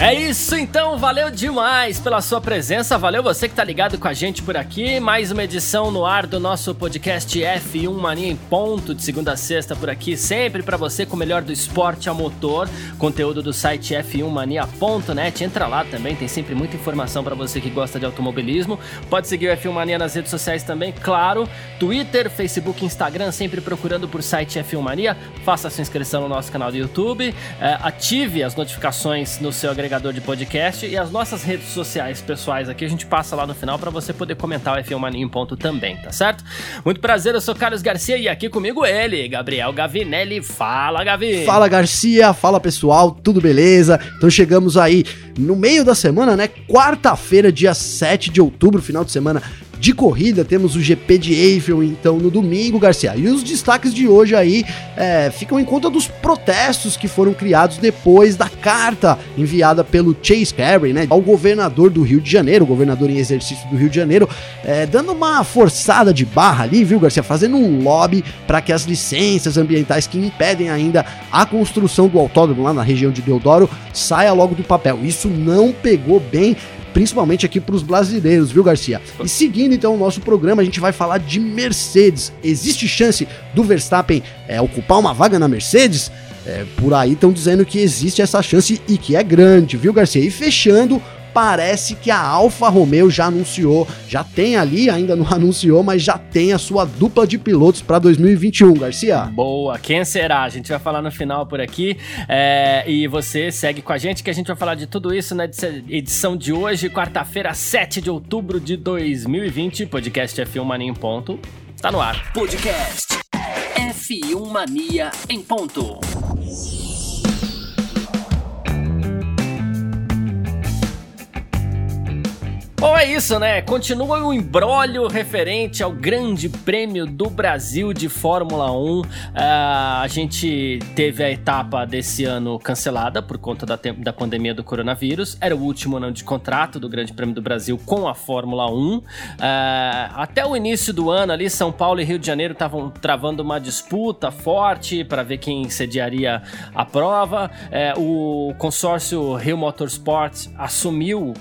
É isso então, valeu demais pela sua presença, valeu você que tá ligado com a gente por aqui. Mais uma edição no ar do nosso podcast F1 Mania em ponto, de segunda a sexta por aqui, sempre para você com o melhor do esporte a motor, conteúdo do site f1mania.net. Entra lá também, tem sempre muita informação para você que gosta de automobilismo. Pode seguir o F1 Mania nas redes sociais também, claro, Twitter, Facebook, Instagram, sempre procurando por site F1 Mania. Faça sua inscrição no nosso canal do YouTube, eh, ative as notificações no seu agregador agregador de podcast e as nossas redes sociais pessoais aqui a gente passa lá no final para você poder comentar o F1 Mania em ponto também, tá certo? Muito prazer, eu sou Carlos Garcia e aqui comigo ele, Gabriel Gavinelli. Fala, Gavi! Fala, Garcia! Fala, pessoal! Tudo beleza? Então chegamos aí no meio da semana, né? Quarta-feira, dia 7 de outubro, final de semana de corrida, temos o GP de Eiffel, então, no domingo, Garcia. E os destaques de hoje aí é, ficam em conta dos protestos que foram criados depois da carta enviada pelo Chase Carey, né, ao governador do Rio de Janeiro, governador em exercício do Rio de Janeiro, é, dando uma forçada de barra ali, viu, Garcia, fazendo um lobby para que as licenças ambientais que impedem ainda a construção do autódromo lá na região de Deodoro saia logo do papel. Isso não pegou bem principalmente aqui para os brasileiros, viu, Garcia? E seguindo então o nosso programa, a gente vai falar de Mercedes. Existe chance do Verstappen é, ocupar uma vaga na Mercedes? É, por aí estão dizendo que existe essa chance e que é grande, viu, Garcia? E fechando parece que a Alfa Romeo já anunciou, já tem ali, ainda não anunciou, mas já tem a sua dupla de pilotos para 2021, Garcia. Boa, quem será? A gente vai falar no final por aqui. É, e você segue com a gente que a gente vai falar de tudo isso na edição de hoje, quarta-feira, 7 de outubro de 2020. Podcast F1 Mania em ponto. Está no ar. Podcast F1 Mania em ponto. Bom, é isso, né? Continua o embrólio referente ao Grande Prêmio do Brasil de Fórmula 1. Uh, ah, a gente teve a etapa desse ano cancelada por conta da, da pandemia do coronavírus. Era o último ano de contrato do Grande Prêmio do Brasil com a Fórmula 1. Uh, ah, até o início do ano, ali, São Paulo e Rio de Janeiro estavam travando uma disputa forte para ver quem sediaria a prova. Uh, o consórcio Rio Motorsport assumiu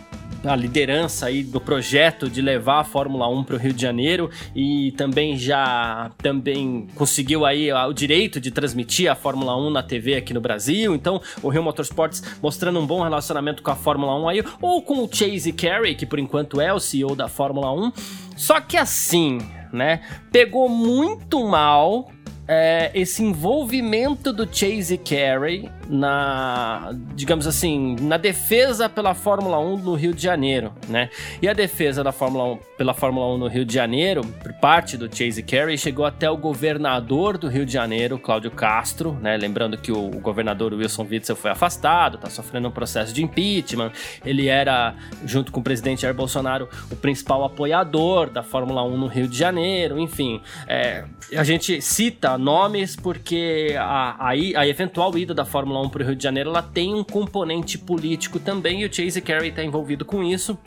a liderança aí do projeto de levar a Fórmula 1 para o Rio de Janeiro e também já também conseguiu aí o direito de transmitir a Fórmula 1 na TV aqui no Brasil. Então, o Rio Motorsports mostrando um bom relacionamento com a Fórmula 1 aí, ou com o Chase Carey, que por enquanto é o CEO da Fórmula 1. Só que assim, né, pegou muito mal é, esse envolvimento do Chase Carey na, digamos assim, na defesa pela Fórmula 1 no Rio de Janeiro, né? E a defesa da Fórmula 1 pela Fórmula 1 no Rio de Janeiro, por parte do Chase Carey, chegou até o governador do Rio de Janeiro, Cláudio Castro, né? Lembrando que o, o governador Wilson Witzel foi afastado, tá sofrendo um processo de impeachment. Ele era, junto com o presidente Jair Bolsonaro, o principal apoiador da Fórmula 1 no Rio de Janeiro, enfim. É, a gente cita nomes porque a, a, a eventual ida da Fórmula 1 para o Rio de Janeiro, ela tem um componente político também, e o Chase Carey está envolvido com isso.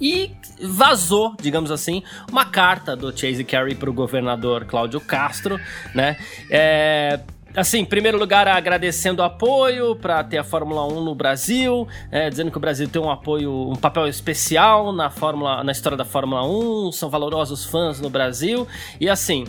E vazou, digamos assim, uma carta do Chase Carey para o governador Cláudio Castro, né? É, assim, em primeiro lugar, agradecendo o apoio para ter a Fórmula 1 no Brasil, é, dizendo que o Brasil tem um apoio, um papel especial na Fórmula, na história da Fórmula 1, são valorosos fãs no Brasil, e assim,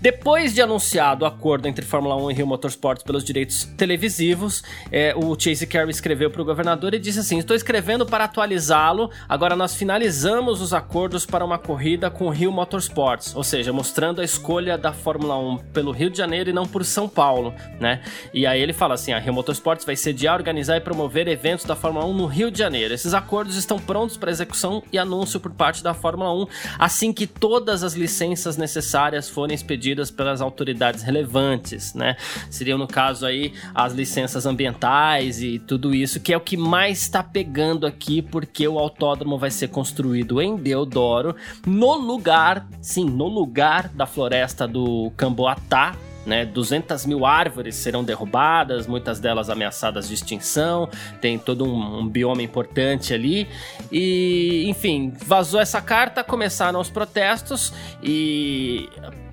depois de anunciado o acordo entre Fórmula 1 e Rio Motorsports pelos direitos televisivos, é, o Chase Carey escreveu para o governador e disse assim: Estou escrevendo para atualizá-lo. Agora nós finalizamos os acordos para uma corrida com o Rio Motorsports, ou seja, mostrando a escolha da Fórmula 1 pelo Rio de Janeiro e não por São Paulo, né? E aí ele fala assim: a Rio Motorsports vai sediar, organizar e promover eventos da Fórmula 1 no Rio de Janeiro. Esses acordos estão prontos para execução e anúncio por parte da Fórmula 1 assim que todas as licenças necessárias forem expedidas pelas autoridades relevantes, né? Seriam, no caso aí, as licenças ambientais e tudo isso, que é o que mais está pegando aqui, porque o autódromo vai ser construído em Deodoro, no lugar, sim, no lugar da floresta do Camboatá, né? 200 mil árvores serão derrubadas, muitas delas ameaçadas de extinção, tem todo um, um bioma importante ali. E, enfim, vazou essa carta, começaram os protestos e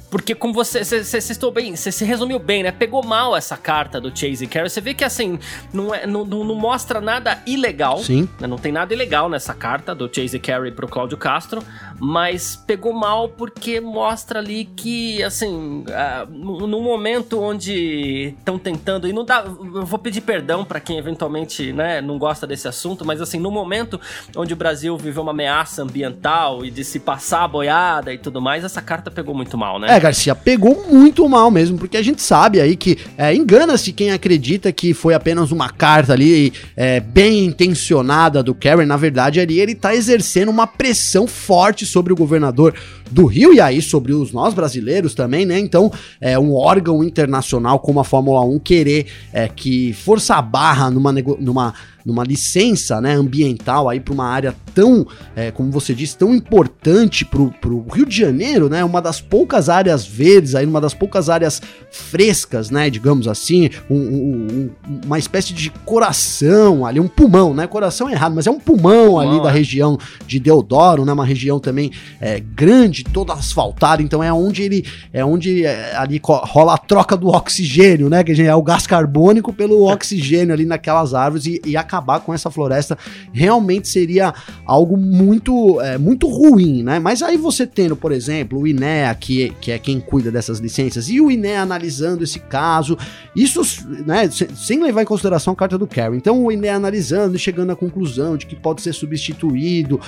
porque como você, você, estou bem, você se resumiu bem, né? Pegou mal essa carta do Chase Carey. Você vê que assim, não, é, não, não, mostra nada ilegal. Sim. Né? Não tem nada ilegal nessa carta do Chase Carey pro Cláudio Castro, mas pegou mal porque mostra ali que, assim, uh, no momento onde estão tentando, e não dá, eu vou pedir perdão para quem eventualmente, né, não gosta desse assunto, mas assim, no momento onde o Brasil viveu uma ameaça ambiental e de se passar a boiada e tudo mais, essa carta pegou muito mal, né? É, Garcia, pegou muito mal mesmo, porque a gente sabe aí que é, engana-se quem acredita que foi apenas uma carta ali é, bem intencionada do Karen. Na verdade, ali ele tá exercendo uma pressão forte sobre o governador do Rio e aí sobre os nós brasileiros também, né? Então, é um órgão internacional como a Fórmula 1 querer é, que força a barra numa, numa numa licença né, ambiental aí para uma área tão, é, como você disse, tão importante para o Rio de Janeiro, né? Uma das poucas áreas verdes, aí, uma das poucas áreas frescas, né? Digamos assim, um, um, uma espécie de coração ali, um pulmão, né? Coração é errado, mas é um pulmão, pulmão ali é. da região de Deodoro, né? Uma região também é, grande, toda asfaltada, então é onde ele é onde é, ali rola a troca do oxigênio, né? Que é o gás carbônico pelo oxigênio ali naquelas árvores e, e acaba acabar com essa floresta realmente seria algo muito, é, muito ruim, né? Mas aí você tendo, por exemplo, o INEA, que, que é quem cuida dessas licenças, e o INEA analisando esse caso, isso, né, sem levar em consideração a carta do Kerry. Então o INEA analisando e chegando à conclusão de que pode ser substituído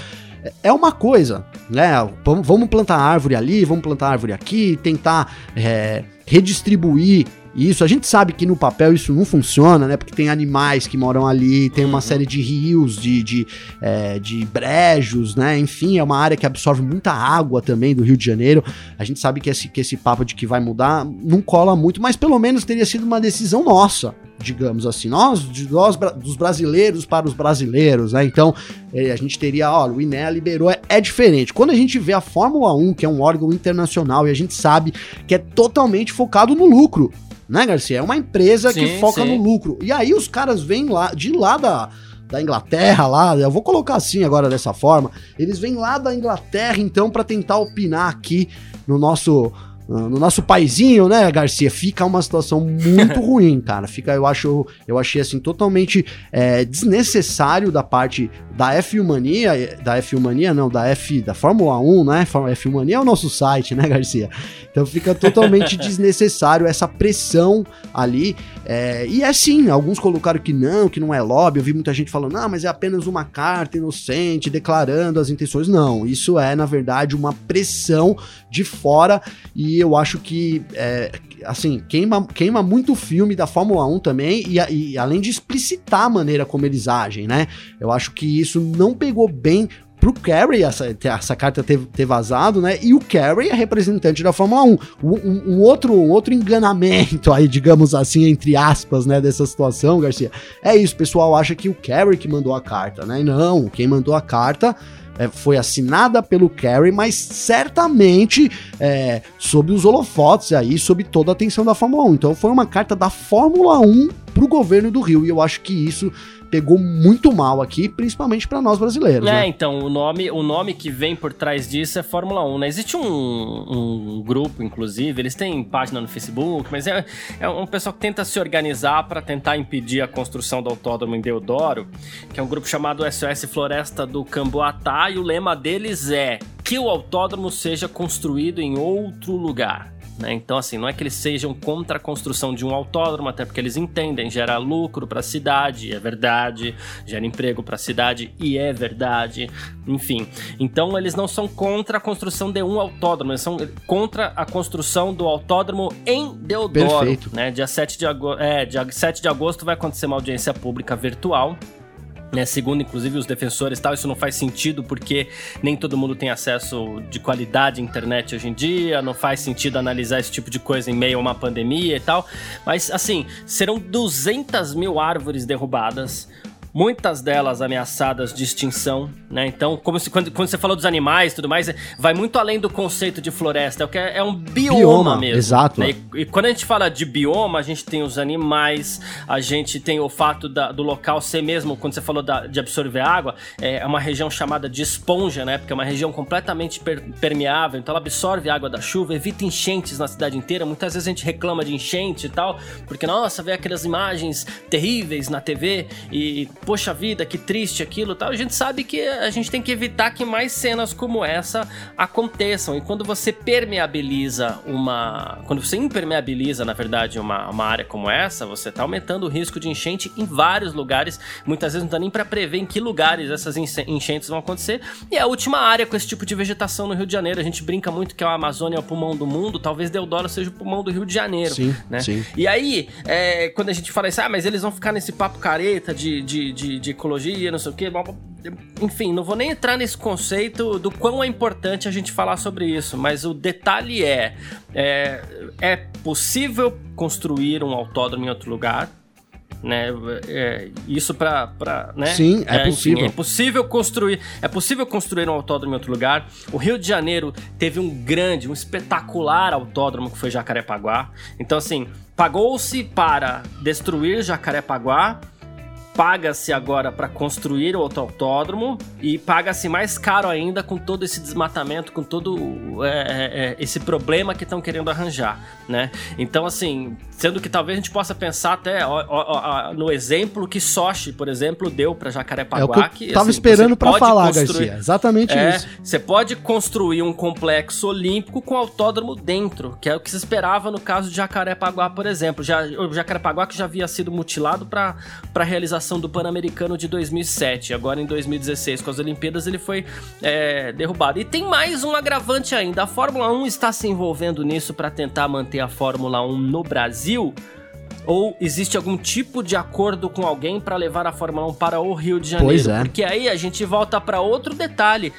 é, é uma coisa, né? Vamos plantar árvore ali, vamos plantar árvore aqui, tentar é, redistribuir isso, a gente sabe que no papel isso não funciona, né? Porque tem animais que moram ali, tem uma uhum. série de rios, de, de, é, de brejos, né? Enfim, é uma área que absorve muita água também do Rio de Janeiro. A gente sabe que esse, que esse papo de que vai mudar não cola muito, mas pelo menos teria sido uma decisão nossa, digamos assim, nós, de, nós dos brasileiros para os brasileiros, né? Então, é, a gente teria, olha, o INEA liberou, é, é, diferente. Quando a gente vê a Fórmula 1, que é um órgão internacional, e a gente sabe que é totalmente focado no lucro né, Garcia? É uma empresa sim, que foca sim. no lucro. E aí os caras vêm lá, de lá da, da Inglaterra lá, eu vou colocar assim agora dessa forma, eles vêm lá da Inglaterra então para tentar opinar aqui no nosso no nosso paizinho, né, Garcia, fica uma situação muito ruim, cara. Fica, eu acho, eu achei assim totalmente é, desnecessário da parte da F1 Mania, da F1 Mania não, da F da Fórmula 1, né? F1 Mania é o nosso site, né, Garcia? Então fica totalmente desnecessário essa pressão ali. É, e é sim, alguns colocaram que não, que não é lobby. Eu vi muita gente falando, não, mas é apenas uma carta inocente declarando as intenções. Não, isso é, na verdade, uma pressão de fora e eu acho que, é, assim, queima, queima muito o filme da Fórmula 1 também e, e além de explicitar a maneira como eles agem, né? Eu acho que isso não pegou bem pro Kerry essa, essa carta ter, ter vazado, né? E o Kerry é representante da Fórmula 1. Um, um, outro, um outro enganamento aí, digamos assim, entre aspas, né, dessa situação, Garcia. É isso, o pessoal acha que o Kerry que mandou a carta, né? Não, quem mandou a carta é, foi assinada pelo Kerry, mas certamente é, sob os holofotes aí, sob toda a atenção da Fórmula 1. Então foi uma carta da Fórmula 1 pro governo do Rio, e eu acho que isso pegou muito mal aqui, principalmente para nós brasileiros. É, né? então, o nome, o nome que vem por trás disso é Fórmula 1, né? Existe um, um grupo, inclusive, eles têm página no Facebook, mas é, é um pessoal que tenta se organizar para tentar impedir a construção do autódromo em Deodoro, que é um grupo chamado SOS Floresta do Camboatá, e o lema deles é que o autódromo seja construído em outro lugar. Né? Então, assim, não é que eles sejam contra a construção de um autódromo, até porque eles entendem, gera lucro para a cidade, é verdade, gera emprego para a cidade, e é verdade, enfim. Então, eles não são contra a construção de um autódromo, eles são contra a construção do autódromo em Deodoro. Perfeito. Né? Dia 7 de, agosto, é, dia 7 de agosto vai acontecer uma audiência pública virtual né, segundo, inclusive, os defensores, tal, isso não faz sentido porque nem todo mundo tem acesso de qualidade à internet hoje em dia, não faz sentido analisar esse tipo de coisa em meio a uma pandemia e tal. Mas, assim, serão 200 mil árvores derrubadas, muitas delas ameaçadas de extinção, né? Então, como se, quando, quando você falou dos animais e tudo mais, vai muito além do conceito de floresta, é, o que é, é um bioma, bioma mesmo. Exato. Né? E, e, quando a gente fala de bioma, a gente tem os animais, a gente tem o fato da, do local ser mesmo, quando você falou da, de absorver água, é uma região chamada de esponja, né? Porque é uma região completamente per, permeável, então ela absorve água da chuva, evita enchentes na cidade inteira. Muitas vezes a gente reclama de enchente e tal, porque, nossa, vê aquelas imagens terríveis na TV e poxa vida, que triste aquilo tal. A gente sabe que a gente tem que evitar que mais cenas como essa aconteçam. E quando você permeabiliza uma. Quando você impermeabiliza, na verdade, uma, uma área como essa, você está aumentando o risco de enchente em vários lugares. Muitas vezes não dá nem para prever em que lugares essas enchentes vão acontecer. E é a última área com esse tipo de vegetação no Rio de Janeiro. A gente brinca muito que a Amazônia é o pulmão do mundo. Talvez Deodoro seja o pulmão do Rio de Janeiro. Sim, né? sim. E aí, é, quando a gente fala isso, ah, mas eles vão ficar nesse papo careta de, de de, de, ecologia, não sei o quê. Enfim, não vou nem entrar nesse conceito do quão é importante a gente falar sobre isso, mas o detalhe é: é, é possível construir um autódromo em outro lugar, né? É, isso para, né? Sim, é, é possível. Enfim, é possível construir, é possível construir um autódromo em outro lugar. O Rio de Janeiro teve um grande, um espetacular autódromo que foi Jacarepaguá. Então assim, pagou-se para destruir Jacarepaguá paga-se agora para construir o autódromo e paga-se mais caro ainda com todo esse desmatamento, com todo é, é, é esse problema que estão querendo arranjar, né? Então, assim, sendo que talvez a gente possa pensar até ó, ó, ó, no exemplo que Sochi, por exemplo, deu para Jacarepaguá. É que, que tava assim, esperando para falar, Garcia. Exatamente é, isso. Você pode construir um complexo olímpico com autódromo dentro, que é o que se esperava no caso de Jacarepaguá, por exemplo. Já, o Jacarepaguá que já havia sido mutilado para realização do Pan-Americano de 2007. Agora em 2016, com as Olimpíadas, ele foi é, derrubado. E tem mais um agravante ainda: a Fórmula 1 está se envolvendo nisso para tentar manter a Fórmula 1 no Brasil. Ou existe algum tipo de acordo com alguém para levar a Fórmula 1 para o Rio de Janeiro? Pois é. Porque aí a gente volta para outro detalhe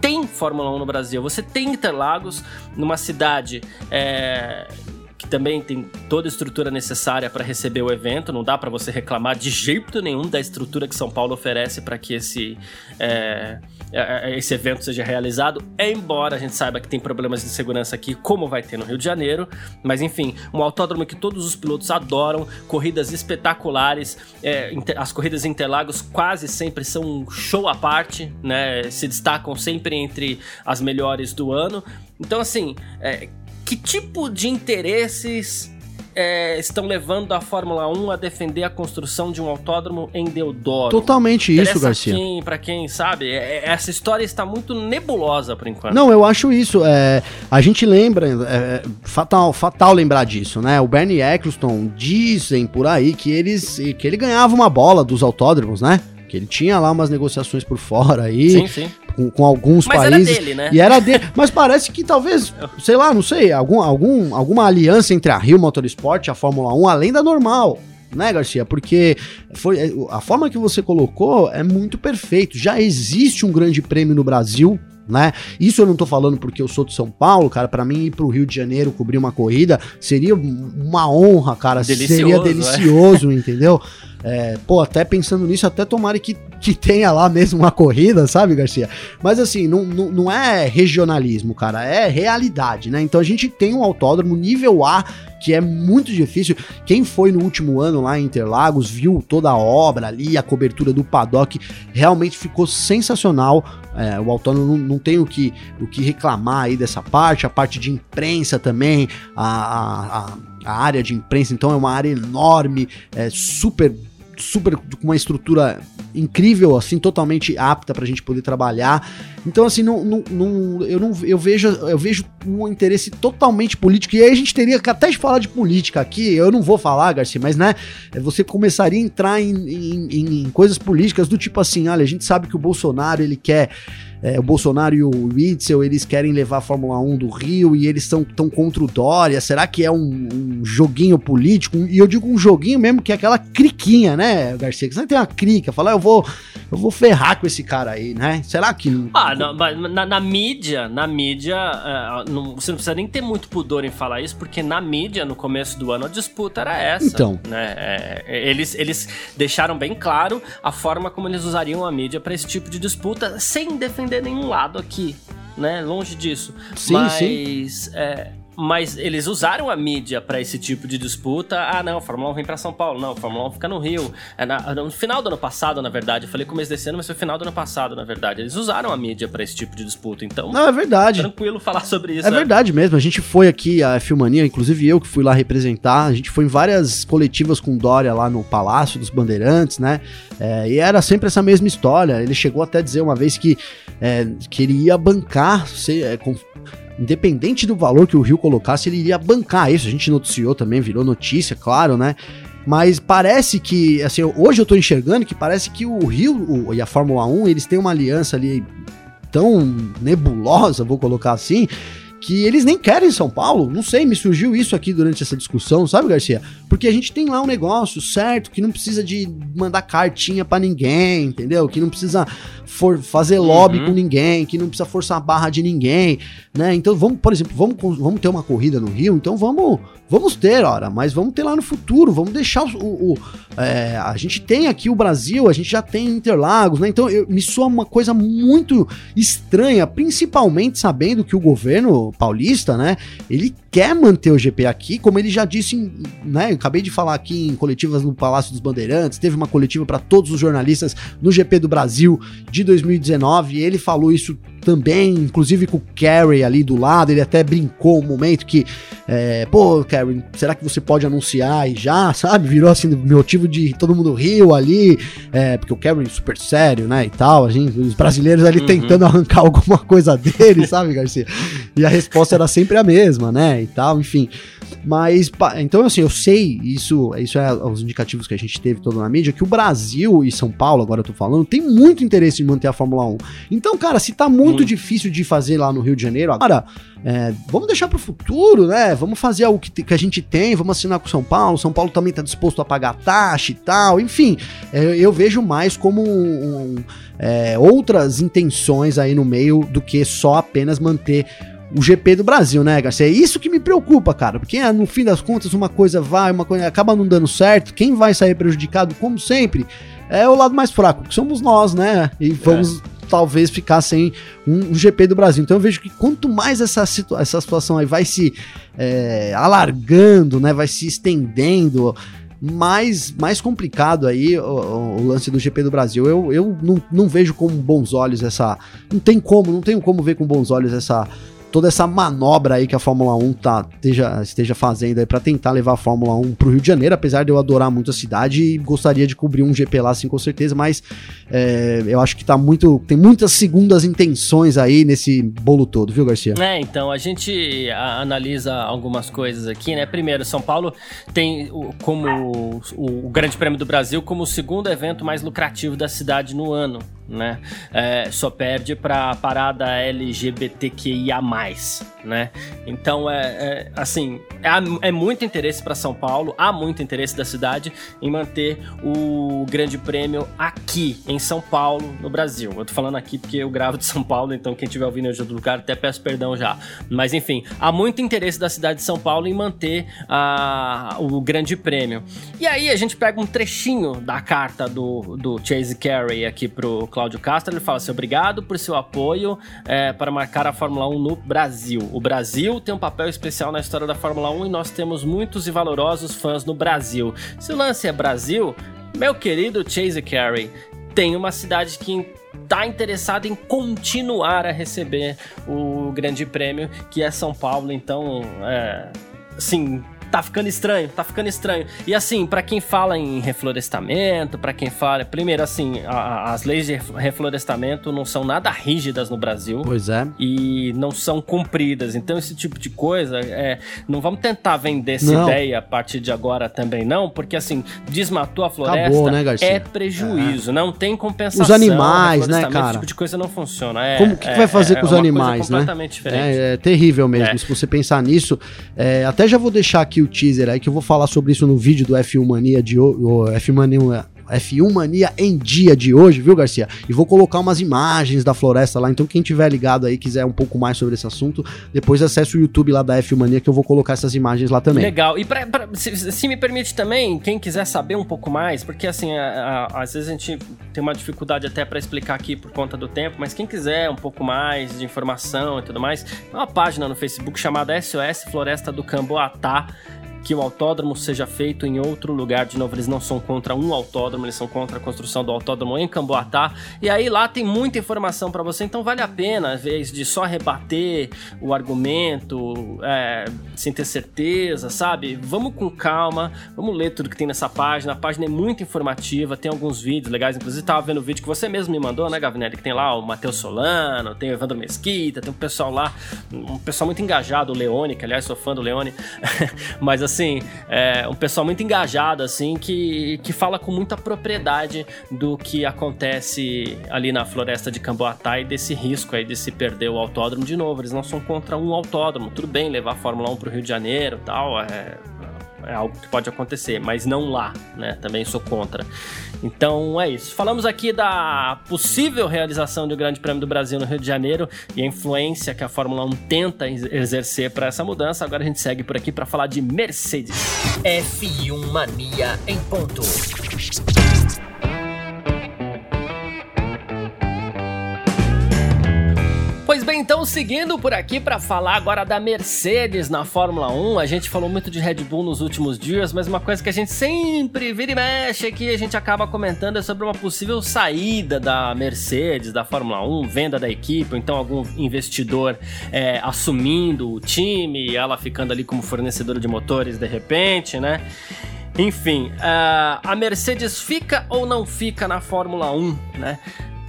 tem Fórmula 1 no Brasil. Você tem Interlagos, numa cidade é, também tem toda a estrutura necessária para receber o evento. Não dá para você reclamar de jeito nenhum da estrutura que São Paulo oferece para que esse, é, é, é, esse evento seja realizado. Embora a gente saiba que tem problemas de segurança aqui, como vai ter no Rio de Janeiro. Mas enfim, um autódromo que todos os pilotos adoram, corridas espetaculares. É, as corridas em Interlagos quase sempre são um show à parte, né? Se destacam sempre entre as melhores do ano. Então, assim, é, que tipo de interesses é, estão levando a Fórmula 1 a defender a construção de um autódromo em Deodoro. Totalmente isso, Interessa Garcia. Quem, pra quem sabe, é, é, essa história está muito nebulosa por enquanto. Não, eu acho isso. É, a gente lembra, é, fatal, fatal lembrar disso, né? O Bernie Eccleston dizem por aí que, eles, que ele ganhava uma bola dos autódromos, né? Que ele tinha lá umas negociações por fora aí. Sim, sim. Com, com alguns mas países. Era dele, né? E era dele. Mas parece que talvez, sei lá, não sei, algum, algum, alguma aliança entre a Rio Motorsport e a Fórmula 1, além da normal né, Garcia? Porque foi a forma que você colocou é muito perfeito. Já existe um grande prêmio no Brasil. Né? Isso eu não tô falando porque eu sou de São Paulo, cara. Para mim ir pro Rio de Janeiro cobrir uma corrida seria uma honra, cara. Delicioso, seria delicioso, é? entendeu? É, pô, até pensando nisso, até tomara que, que tenha lá mesmo uma corrida, sabe, Garcia? Mas assim, não, não, não é regionalismo, cara, é realidade, né? Então a gente tem um autódromo nível A que é muito difícil. Quem foi no último ano lá em Interlagos viu toda a obra ali, a cobertura do paddock, realmente ficou sensacional. É, o autódromo não, não, tem o que, o que reclamar aí dessa parte, a parte de imprensa também, a, a, a a área de imprensa, então é uma área enorme, é super super com uma estrutura incrível, assim, totalmente apta pra gente poder trabalhar. Então, assim, não, não, não, eu não eu vejo eu vejo um interesse totalmente político. E aí a gente teria que até falar de política aqui. Eu não vou falar, Garcia, mas né, você começaria a entrar em, em, em coisas políticas do tipo assim, olha, a gente sabe que o Bolsonaro ele quer é, o Bolsonaro e o Witzel, eles querem levar a Fórmula 1 do Rio e eles estão tão contra o Dória. Será que é um, um, joguinho político? E eu digo um joguinho mesmo que é aquela criquinha, né, Garcia? Que você tem uma crica, falar, eu vou, eu vou ferrar com esse cara aí, né? Será que. Ah, na, na, na mídia, na mídia, uh, não, você não precisa nem ter muito pudor em falar isso, porque na mídia, no começo do ano, a disputa era essa. Então. Né? É, eles, eles deixaram bem claro a forma como eles usariam a mídia para esse tipo de disputa, sem defender nenhum lado aqui, né? Longe disso. Sim, Mas, sim. É, mas eles usaram a mídia para esse tipo de disputa. Ah, não, a Fórmula 1 vem para São Paulo. Não, a Fórmula 1 fica no Rio. É na, no final do ano passado, na verdade. Eu falei começo desse ano, mas foi final do ano passado, na verdade. Eles usaram a mídia para esse tipo de disputa. Então, não, é verdade. Tranquilo falar sobre isso. É, é verdade mesmo. A gente foi aqui, a Filmania, inclusive eu que fui lá representar. A gente foi em várias coletivas com Dória lá no Palácio dos Bandeirantes, né? É, e era sempre essa mesma história. Ele chegou até a dizer uma vez que, é, que ele ia bancar, se, é, com, independente do valor que o Rio colocasse, ele iria bancar isso. A gente noticiou também, virou notícia, claro, né? Mas parece que, assim, hoje eu tô enxergando que parece que o Rio o, e a Fórmula 1, eles têm uma aliança ali tão nebulosa, vou colocar assim, que eles nem querem São Paulo. Não sei, me surgiu isso aqui durante essa discussão, sabe, Garcia? Porque a gente tem lá um negócio certo que não precisa de mandar cartinha para ninguém, entendeu? Que não precisa for fazer lobby uhum. com ninguém, que não precisa forçar a barra de ninguém, né? Então vamos, por exemplo, vamos, vamos ter uma corrida no Rio, então vamos vamos ter, ora, mas vamos ter lá no futuro, vamos deixar o. o, o é, a gente tem aqui o Brasil, a gente já tem Interlagos, né? Então eu, me soa uma coisa muito estranha, principalmente sabendo que o governo paulista, né, ele quer manter o GP aqui, como ele já disse, em, né? Eu acabei de falar aqui em coletivas no Palácio dos Bandeirantes, teve uma coletiva para todos os jornalistas no GP do Brasil de 2019, e ele falou isso também, inclusive com o Carrie ali do lado, ele até brincou um momento que, é, pô, Carrie, será que você pode anunciar e já, sabe? Virou assim, motivo de todo mundo riu ali, é, porque o Carrie é super sério, né, e tal, a gente, os brasileiros ali uhum. tentando arrancar alguma coisa dele, sabe, Garcia? E a resposta era sempre a mesma, né, e tal, enfim. Mas, então, assim, eu sei, isso, isso é os indicativos que a gente teve todo na mídia, que o Brasil e São Paulo, agora eu tô falando, tem muito interesse em manter a Fórmula 1. Então, cara, se tá muito, muito. difícil de fazer lá no Rio de Janeiro, agora, é, vamos deixar pro futuro, né? Vamos fazer algo que, que a gente tem, vamos assinar com São Paulo. São Paulo também tá disposto a pagar taxa e tal. Enfim, é, eu vejo mais como um, um, é, outras intenções aí no meio do que só apenas manter o GP do Brasil, né, Garcia? É isso que me preocupa, cara, porque no fim das contas uma coisa vai, uma coisa acaba não dando certo, quem vai sair prejudicado, como sempre, é o lado mais fraco, que somos nós, né? E vamos é. Talvez ficar sem um, um, GP do Brasil. Então eu vejo que quanto mais essa, essa situação aí vai se é, alargando, né, vai se estendendo, mais, mais complicado aí o, o, lance do GP do Brasil. Eu, eu não, não vejo com bons olhos essa. Não tem como, não tenho como ver com bons olhos essa toda essa manobra aí que a Fórmula 1 tá, esteja, esteja fazendo aí para tentar levar a Fórmula 1 pro Rio de Janeiro, apesar de eu adorar muito a cidade e gostaria de cobrir um GP lá, sim, com certeza, mas é, eu acho que tá muito. Tem muitas segundas intenções aí nesse bolo todo, viu, Garcia? É, então, a gente analisa algumas coisas aqui, né? Primeiro, São Paulo tem como o, Grande Prêmio do Brasil como o segundo evento mais lucrativo da cidade no ano né? É, só perde para parada LGBTQIA+, né? Então é, é assim, é, é, muito interesse para São Paulo, há muito interesse da cidade em manter o Grande Prêmio aqui em São Paulo, no Brasil. Eu tô falando aqui porque eu gravo de São Paulo, então quem tiver ouvindo em outro lugar até peço perdão já. Mas enfim, há muito interesse da cidade de São Paulo em manter a, o Grande Prêmio. E aí a gente pega um trechinho da carta do, do Chase Carey aqui pro Cláudio Castro, ele fala assim: obrigado por seu apoio é, para marcar a Fórmula 1 no Brasil. O Brasil tem um papel especial na história da Fórmula 1 e nós temos muitos e valorosos fãs no Brasil. Se o lance é Brasil, meu querido Chase Carey, tem uma cidade que está interessada em continuar a receber o grande prêmio, que é São Paulo. Então, é, assim, tá ficando estranho, tá ficando estranho. E assim, para quem fala em reflorestamento, para quem fala. Primeiro, assim, a, as leis de reflorestamento não são nada rígidas no Brasil. Pois é. E não são cumpridas. Então, esse tipo de coisa, é, não vamos tentar vender essa não. ideia a partir de agora também, não, porque assim, desmatou a floresta Acabou, né, é prejuízo, é. não tem compensação. Os animais, né, cara? Esse tipo de coisa não funciona. É, Como que, é, que vai fazer com os animais, né? É, é, terrível mesmo. É. Se você pensar nisso, é, até já vou deixar aqui o teaser aí que eu vou falar sobre isso no vídeo do F1 Mania de o F1 Mania F1 Mania em dia de hoje, viu, Garcia? E vou colocar umas imagens da floresta lá, então quem tiver ligado aí, quiser um pouco mais sobre esse assunto, depois acesse o YouTube lá da F1 Mania que eu vou colocar essas imagens lá também. Legal. E pra, pra se, se, me permite também, quem quiser saber um pouco mais, porque assim, a, a, às vezes a gente tem uma dificuldade até para explicar aqui por conta do tempo, mas quem quiser um pouco mais de informação e tudo mais, tem uma página no Facebook chamada SOS Floresta do Camboatá que o autódromo seja feito em outro lugar. De novo, eles não são contra um autódromo, eles são contra a construção do autódromo em Camboatá. E aí lá tem muita informação para você, então vale a pena, em vez de só rebater o argumento é, sem ter certeza, sabe? Vamos com calma, vamos ler tudo que tem nessa página. A página é muito informativa, tem alguns vídeos legais. Inclusive, tava vendo o vídeo que você mesmo me mandou, né, Gavinelli? Que tem lá o Matheus Solano, tem o Evandro Mesquita, tem um pessoal lá, um pessoal muito engajado, o Leone, que aliás sou fã do Leone, mas assim assim, é, um pessoal muito engajado, assim, que, que fala com muita propriedade do que acontece ali na floresta de Camboatá e desse risco aí de se perder o autódromo de novo. Eles não são contra um autódromo. Tudo bem levar a Fórmula 1 pro Rio de Janeiro tal, é, é algo que pode acontecer, mas não lá, né? Também sou contra. Então é isso. Falamos aqui da possível realização do Grande Prêmio do Brasil no Rio de Janeiro e a influência que a Fórmula 1 tenta exercer para essa mudança. Agora a gente segue por aqui para falar de Mercedes. F1 Mania em ponto. Então seguindo por aqui para falar agora da Mercedes na Fórmula 1. A gente falou muito de Red Bull nos últimos dias, mas uma coisa que a gente sempre vira e mexe aqui, a gente acaba comentando é sobre uma possível saída da Mercedes da Fórmula 1, venda da equipe, então algum investidor é, assumindo o time, ela ficando ali como fornecedora de motores de repente, né? Enfim, uh, a Mercedes fica ou não fica na Fórmula 1, né?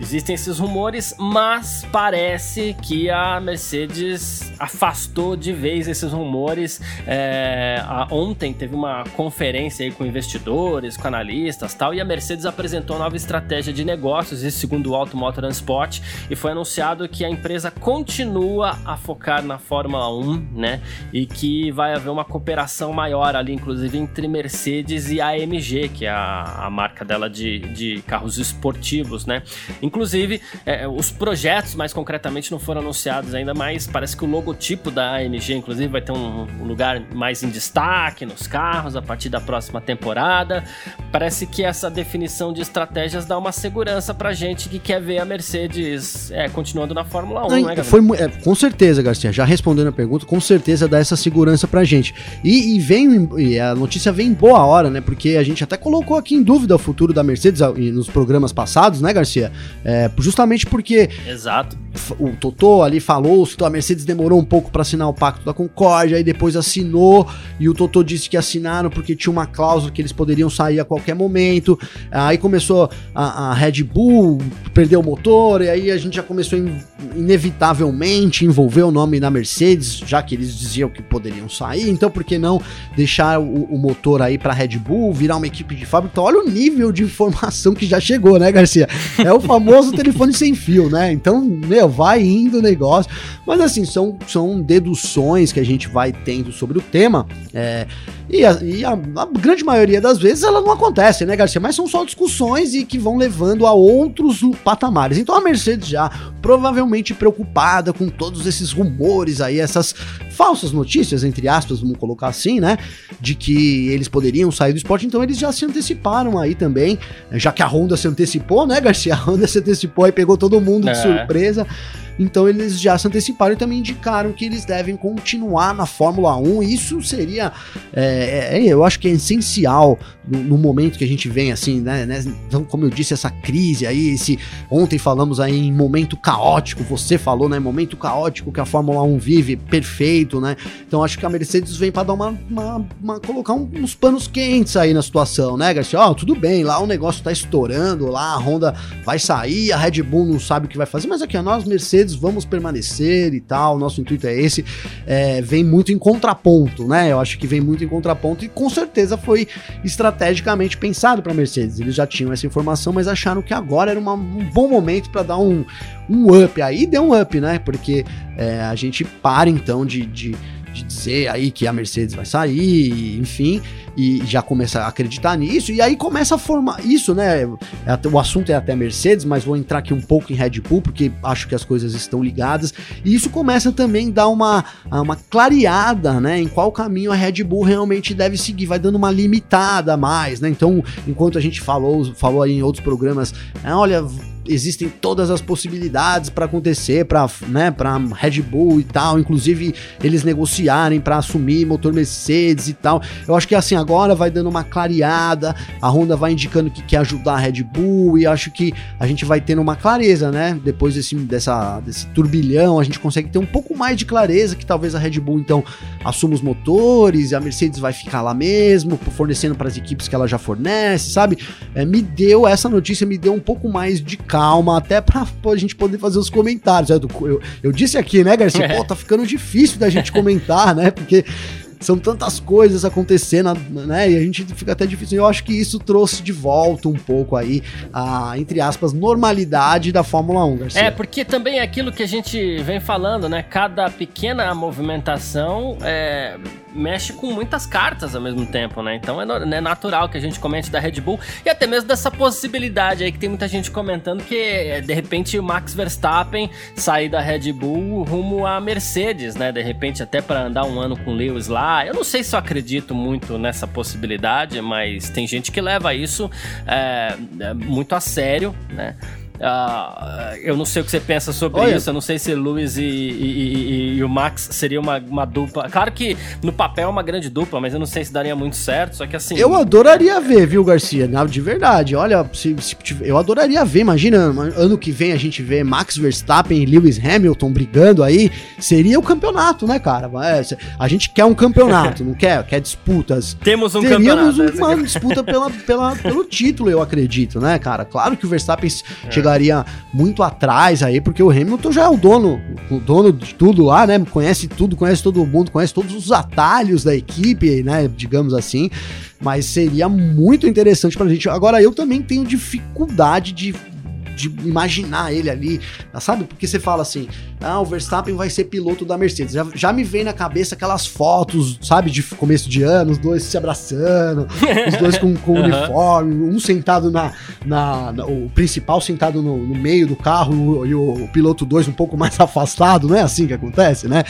Existem esses rumores, mas parece que a Mercedes afastou de vez esses rumores. É, a, ontem teve uma conferência aí com investidores, com analistas tal, e a Mercedes apresentou nova estratégia de negócios, isso segundo o Auto Motor Sport, e foi anunciado que a empresa continua a focar na Fórmula 1, né? E que vai haver uma cooperação maior ali, inclusive entre Mercedes e a AMG, que é a, a marca dela de, de carros esportivos, né? Inclusive, é, os projetos, mais concretamente, não foram anunciados ainda, mas parece que o logotipo da AMG, inclusive, vai ter um, um lugar mais em destaque nos carros a partir da próxima temporada. Parece que essa definição de estratégias dá uma segurança pra gente que quer ver a Mercedes é, continuando na Fórmula 1, não, né, foi, é, Com certeza, Garcia, já respondendo a pergunta, com certeza dá essa segurança pra gente. E, e vem, e a notícia vem em boa hora, né? Porque a gente até colocou aqui em dúvida o futuro da Mercedes nos programas passados, né, Garcia? É, justamente porque. Exato. O Totó ali falou, a Mercedes demorou um pouco para assinar o pacto da Concórdia, aí depois assinou, e o Totó disse que assinaram porque tinha uma cláusula que eles poderiam sair a qualquer momento. Aí começou a, a Red Bull, perdeu o motor, e aí a gente já começou in, inevitavelmente envolver o nome da Mercedes, já que eles diziam que poderiam sair, então por que não deixar o, o motor aí para Red Bull, virar uma equipe de fábrica? Então olha o nível de informação que já chegou, né, Garcia? É o famoso famoso telefone sem fio, né? Então, meu, vai indo o negócio. Mas assim, são, são deduções que a gente vai tendo sobre o tema. É, e, a, e a, a, grande maioria das vezes ela não acontece, né, Garcia? Mas são só discussões e que vão levando a outros patamares. Então a Mercedes já provavelmente preocupada com todos esses rumores aí, essas falsas notícias, entre aspas, vamos colocar assim, né? De que eles poderiam sair do esporte, então eles já se anteciparam aí também, já que a Honda se antecipou, né, Garcia? A Honda se antecipou e pegou todo mundo de é. surpresa. Então eles já se anteciparam e também indicaram que eles devem continuar na Fórmula 1. Isso seria, é, é, eu acho que é essencial no, no, momento que a gente vem assim, né, né? Então, como eu disse, essa crise aí, esse ontem falamos aí em momento caótico, você falou, né? Momento caótico que a Fórmula 1 vive, perfeito, né? Então acho que a Mercedes vem para dar uma, uma, uma colocar uns panos quentes aí na situação, né, Garcia? Ó, oh, tudo bem, lá o negócio tá estourando, lá a Honda vai sair, a Red Bull não sabe o que vai fazer, mas aqui, nós Mercedes vamos permanecer e tal, nosso intuito é esse, é, vem muito em contraponto, né? Eu acho que vem muito em contraponto e com certeza foi estrategicamente pensado para Mercedes. Eles já tinham essa informação, mas acharam que agora era uma, um bom momento para dar um, um up. Aí deu um up, né? Porque é, a gente para então de, de de dizer aí que a Mercedes vai sair, enfim, e já começa a acreditar nisso, e aí começa a formar isso, né? É o assunto é até Mercedes, mas vou entrar aqui um pouco em Red Bull, porque acho que as coisas estão ligadas, e isso começa também a dar uma, uma clareada, né? Em qual caminho a Red Bull realmente deve seguir, vai dando uma limitada a mais, né? Então, enquanto a gente falou, falou aí em outros programas, ah, olha existem todas as possibilidades para acontecer, para né, para Red Bull e tal, inclusive eles negociarem para assumir motor Mercedes e tal. Eu acho que assim agora vai dando uma clareada, a Honda vai indicando que quer ajudar a Red Bull e acho que a gente vai tendo uma clareza, né? Depois desse, dessa, desse turbilhão, a gente consegue ter um pouco mais de clareza que talvez a Red Bull então assuma os motores e a Mercedes vai ficar lá mesmo, fornecendo para as equipes que ela já fornece, sabe? É, me deu essa notícia, me deu um pouco mais de calma, até pra pô, a gente poder fazer os comentários. Eu, eu, eu disse aqui, né, Garcia? É. Pô, tá ficando difícil da gente comentar, né? Porque são tantas coisas acontecendo, né? E a gente fica até difícil. Eu acho que isso trouxe de volta um pouco aí a, entre aspas, normalidade da Fórmula 1, Garcia. É, porque também é aquilo que a gente vem falando, né? Cada pequena movimentação é, mexe com muitas cartas ao mesmo tempo, né? Então é, é, natural que a gente comente da Red Bull e até mesmo dessa possibilidade aí que tem muita gente comentando que é, de repente o Max Verstappen sair da Red Bull rumo à Mercedes, né? De repente até para andar um ano com Lewis lá eu não sei se eu acredito muito nessa possibilidade, mas tem gente que leva isso é, é muito a sério, né? Uh, eu não sei o que você pensa sobre Olha. isso. Eu não sei se Lewis e, e, e, e, o Max seria uma, uma dupla. Claro que no papel é uma grande dupla, mas eu não sei se daria muito certo. Só que assim. Eu adoraria ver, viu, Garcia? De verdade. Olha, se, se, eu adoraria ver. Imagina, ano que vem a gente vê Max Verstappen e Lewis Hamilton brigando aí. Seria o campeonato, né, cara? É, a gente quer um campeonato, não quer? Quer disputas. Temos um Teríamos campeonato. Teríamos uma disputa pela, pela, pelo título, eu acredito, né, cara? Claro que o Verstappen é. chega chegaria muito atrás aí, porque o Hamilton já é o dono, o dono de tudo lá, né? Conhece tudo, conhece todo mundo, conhece todos os atalhos da equipe, né? Digamos assim. Mas seria muito interessante pra gente. Agora, eu também tenho dificuldade de de imaginar ele ali, sabe? Porque você fala assim, ah, o Verstappen vai ser piloto da Mercedes. Já, já me vem na cabeça aquelas fotos, sabe, de começo de ano, os dois se abraçando, os dois com, com uhum. uniforme, um sentado na, na, na, o principal sentado no, no meio do carro e o, o piloto dois um pouco mais afastado, não é assim que acontece, né?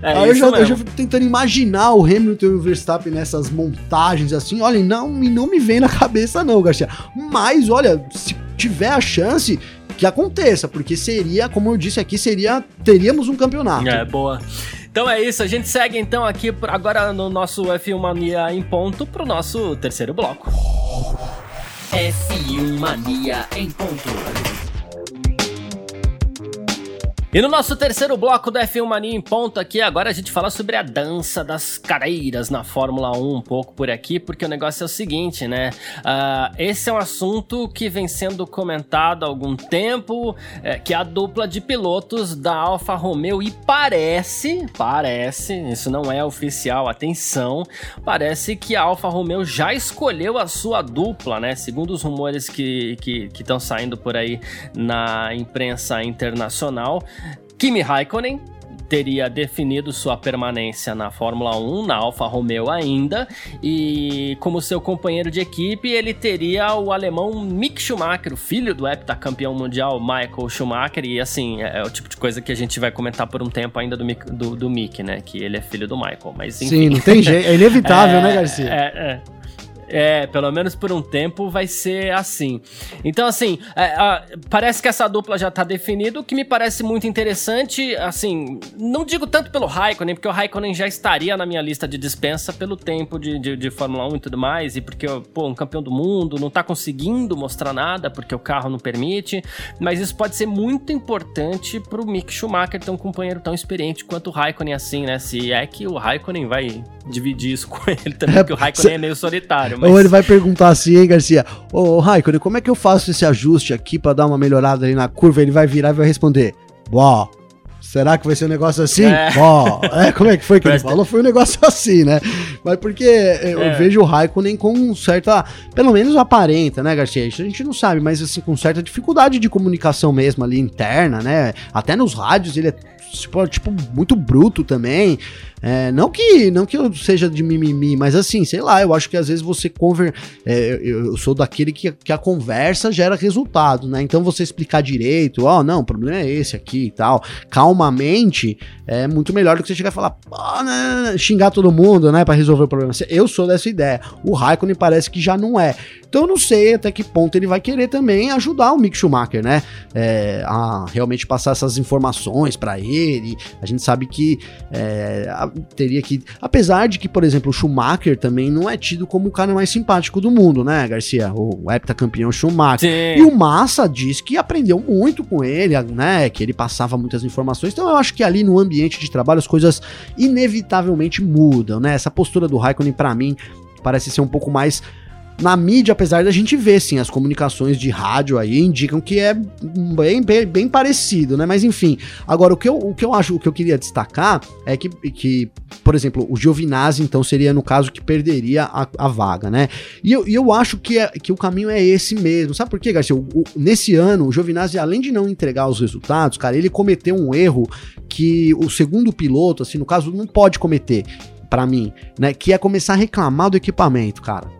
É Aí eu já, eu já fico tentando imaginar o Hamilton e o Verstappen nessas montagens assim, olha, não, não me vem na cabeça não, Garcia. Mas, olha, se tiver a chance, que aconteça, porque seria, como eu disse aqui, seria teríamos um campeonato. É, boa. Então é isso, a gente segue então aqui agora no nosso F1 Mania em ponto pro nosso terceiro bloco. F1 Mania em ponto. E no nosso terceiro bloco do F1 Mania em ponto aqui, agora a gente fala sobre a dança das cadeiras na Fórmula 1 um pouco por aqui, porque o negócio é o seguinte, né? Uh, esse é um assunto que vem sendo comentado há algum tempo, é, que a dupla de pilotos da Alfa Romeo e parece, parece, isso não é oficial, atenção, parece que a Alfa Romeo já escolheu a sua dupla, né? Segundo os rumores que estão saindo por aí na imprensa internacional, Kimi Raikkonen teria definido sua permanência na Fórmula 1, na Alfa Romeo ainda, e como seu companheiro de equipe, ele teria o alemão Mick Schumacher, o filho do heptacampeão mundial Michael Schumacher, e assim, é, é o tipo de coisa que a gente vai comentar por um tempo ainda do Mick, do, do Mick né, que ele é filho do Michael, mas enfim. Sim, não tem jeito, é inevitável, é, né, Garcia? É, é. É, pelo menos por um tempo vai ser assim. Então, assim, é, parece que essa dupla já tá definida, o que me parece muito interessante, assim, não digo tanto pelo Raikkonen, porque o Raikkonen já estaria na minha lista de dispensa pelo tempo de, de, de Fórmula 1 e tudo mais, e porque, pô, um campeão do mundo não tá conseguindo mostrar nada, porque o carro não permite, mas isso pode ser muito importante pro Mick Schumacher ter um companheiro tão experiente quanto o Raikkonen, assim, né? Se é que o Raikkonen vai dividir isso com ele também, é, porque o Raikkonen é meio solitário. Mas... Ou ele vai perguntar assim, hein, Garcia? Ô, ô Raikkonen, como é que eu faço esse ajuste aqui para dar uma melhorada ali na curva? Ele vai virar e vai responder: Bó, Será que vai ser um negócio assim? É. Ó, é, como é que foi que ele falou? Foi um negócio assim, né? Mas porque eu é. vejo o Raikkonen com certa, pelo menos aparenta, né, Garcia? Isso a gente não sabe, mas assim, com certa dificuldade de comunicação mesmo ali interna, né? Até nos rádios ele é tipo, tipo muito bruto também. É, não que não que eu seja de mimimi, mas assim, sei lá, eu acho que às vezes você conver, é, eu, sou daquele que, que a conversa gera resultado, né? Então você explicar direito, ó, oh, não, o problema é esse aqui e tal, calmamente, é muito melhor do que você chegar e falar, né, xingar todo mundo, né, para resolver o problema. Eu sou dessa ideia. O Raikkonen parece que já não é. Então eu não sei até que ponto ele vai querer também ajudar o Mick Schumacher, né? É, a realmente passar essas informações para ele. A gente sabe que é, teria que. Apesar de que, por exemplo, o Schumacher também não é tido como o cara mais simpático do mundo, né, Garcia? O heptacampeão Schumacher. Sim. E o Massa diz que aprendeu muito com ele, né? Que ele passava muitas informações. Então eu acho que ali no ambiente de trabalho as coisas inevitavelmente mudam, né? Essa postura do Raikkonen, para mim, parece ser um pouco mais na mídia, apesar da gente ver, sim, as comunicações de rádio aí indicam que é bem, bem, bem parecido, né? Mas enfim, agora o que, eu, o que eu acho, o que eu queria destacar é que, que por exemplo, o Giovinazzi, então, seria no caso que perderia a, a vaga, né? E eu, e eu acho que, é, que o caminho é esse mesmo. Sabe por quê, Garcia? O, o, nesse ano, o Giovinazzi, além de não entregar os resultados, cara, ele cometeu um erro que o segundo piloto, assim, no caso, não pode cometer para mim, né? Que é começar a reclamar do equipamento, cara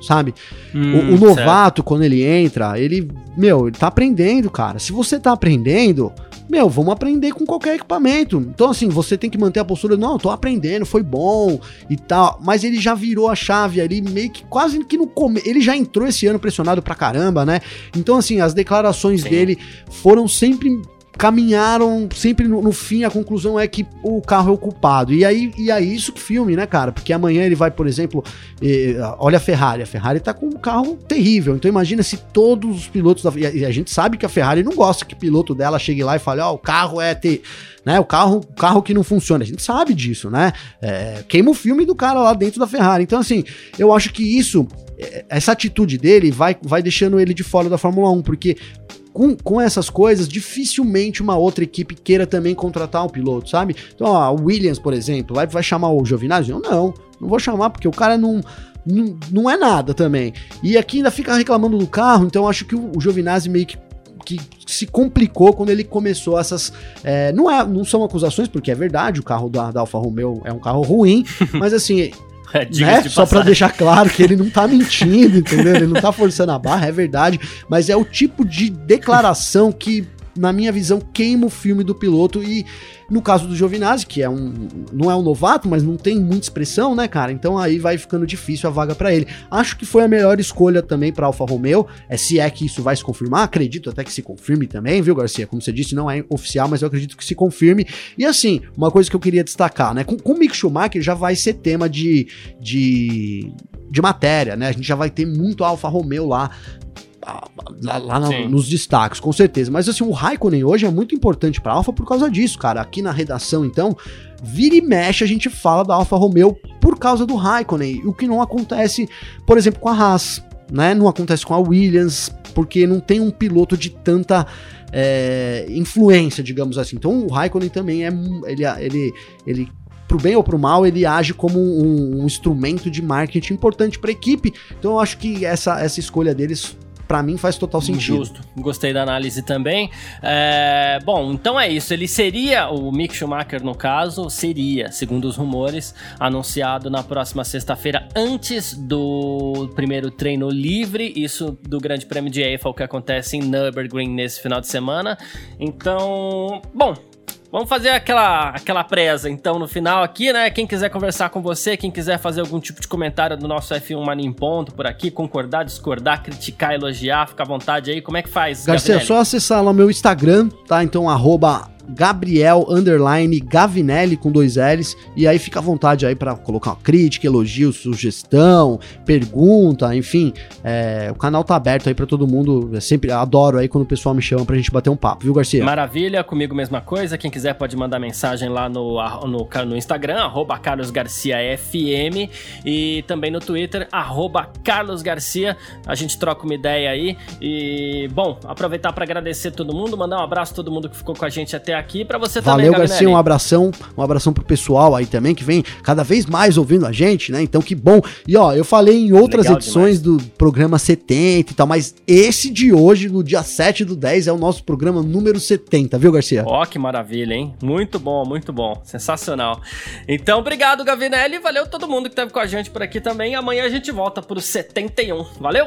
sabe? Hum, o, o, novato, certo. quando ele entra, ele, meu, ele tá aprendendo, cara. Se você tá aprendendo, meu, vamos aprender com qualquer equipamento. Então, assim, você tem que manter a postura, não, eu tô aprendendo, foi bom e tal. Mas ele já virou a chave ali, meio que quase que no começo. Ele já entrou esse ano pressionado pra caramba, né? Então, assim, as declarações Sim. dele foram sempre caminharam sempre no, no, fim, a conclusão é que o carro é o culpado. E aí, e aí isso que filme, né, cara? Porque amanhã ele vai, por exemplo, eh, olha a Ferrari. A Ferrari tá com um carro terrível. Então imagina se todos os pilotos da. E a gente sabe que a Ferrari não gosta que o piloto dela chegue lá e fale: Ó, oh, o carro é ter. Né, o carro, carro que não funciona. A gente sabe disso, né? É, queima o filme do cara lá dentro da Ferrari. Então, assim, eu acho que isso eh, essa atitude dele vai, vai deixando ele de fora da Fórmula 1, porque com, com essas coisas, dificilmente uma outra equipe queira também contratar um piloto, sabe? Então, ó, a Williams, por exemplo, vai, vai chamar o Giovinazzi? Eu não, não vou chamar, porque o cara não, não, não é nada também. E aqui ainda fica reclamando do carro, então acho que o, o Giovinazzi meio que que se complicou quando ele começou essas. É, não, é, não são acusações, porque é verdade, o carro da, da Alfa Romeo é um carro ruim, mas assim, é, né? Só para deixar claro que ele não tá mentindo, entendeu? Ele não tá forçando a barra, é verdade, mas é o tipo de declaração que na minha visão queima o filme do piloto e no caso do Giovinazzi, que é um não é um novato, mas não tem muita expressão, né, cara? Então aí vai ficando difícil a vaga para ele. Acho que foi a melhor escolha também para Alfa Romeo. É se é que isso vai se confirmar, acredito até que se confirme também, viu, Garcia? Como você disse, não é oficial, mas eu acredito que se confirme. E assim, uma coisa que eu queria destacar, né? Com, com o Mick Schumacher já vai ser tema de, de de matéria, né? A gente já vai ter muito Alfa Romeo lá lá, lá no, nos destaques, com certeza. Mas assim, o Raikkonen hoje é muito importante para Alfa por causa disso, cara. Aqui na redação, então, vira e mexe a gente fala da Alfa Romeo por causa do Raikkonen, o que não acontece, por exemplo, com a Haas, né? Não acontece com a Williams, porque não tem um piloto de tanta é, influência, digamos assim. Então o Raikkonen também é ele ele ele pro bem ou pro mal, ele age como um, um instrumento de marketing importante para a equipe. Então eu acho que essa, essa escolha deles para mim faz total sentido. Justo, gostei da análise também. É, bom, então é isso. Ele seria, o Mick Schumacher no caso, seria, segundo os rumores, anunciado na próxima sexta-feira, antes do primeiro treino livre, isso do Grande Prêmio de Eiffel que acontece em Nürburgring nesse final de semana. Então, bom, Vamos fazer aquela, aquela presa, então, no final aqui, né? Quem quiser conversar com você, quem quiser fazer algum tipo de comentário do nosso F1 Mania em Ponto por aqui, concordar, discordar, criticar, elogiar, fica à vontade aí. Como é que faz, Garcia, é só acessar lá o meu Instagram, tá? Então, arroba Gabriel underline Gavinelli com dois L's. E aí fica à vontade aí para colocar uma crítica, elogio, sugestão, pergunta, enfim. É, o canal tá aberto aí para todo mundo. Eu sempre adoro aí quando o pessoal me chama pra gente bater um papo, viu, Garcia? Maravilha, comigo mesma coisa. Quem quiser pode mandar mensagem lá no, no, no Instagram, arroba Carlos Garcia FM. E também no Twitter, arroba Carlos Garcia. A gente troca uma ideia aí. E, bom, aproveitar para agradecer todo mundo, mandar um abraço a todo mundo que ficou com a gente até aqui para você Valeu, também, Valeu, Garcia, um abração, um abração pro pessoal aí também que vem cada vez mais ouvindo a gente, né? Então que bom. E ó, eu falei em outras Legal edições demais. do programa 70 e tal, mas esse de hoje, no dia 7 do 10, é o nosso programa número 70, viu, Garcia? Ó, que maravilha, hein? Muito bom, muito bom. Sensacional. Então, obrigado, Gavinelli. Valeu todo mundo que esteve com a gente por aqui também. Amanhã a gente volta pro 71. Valeu?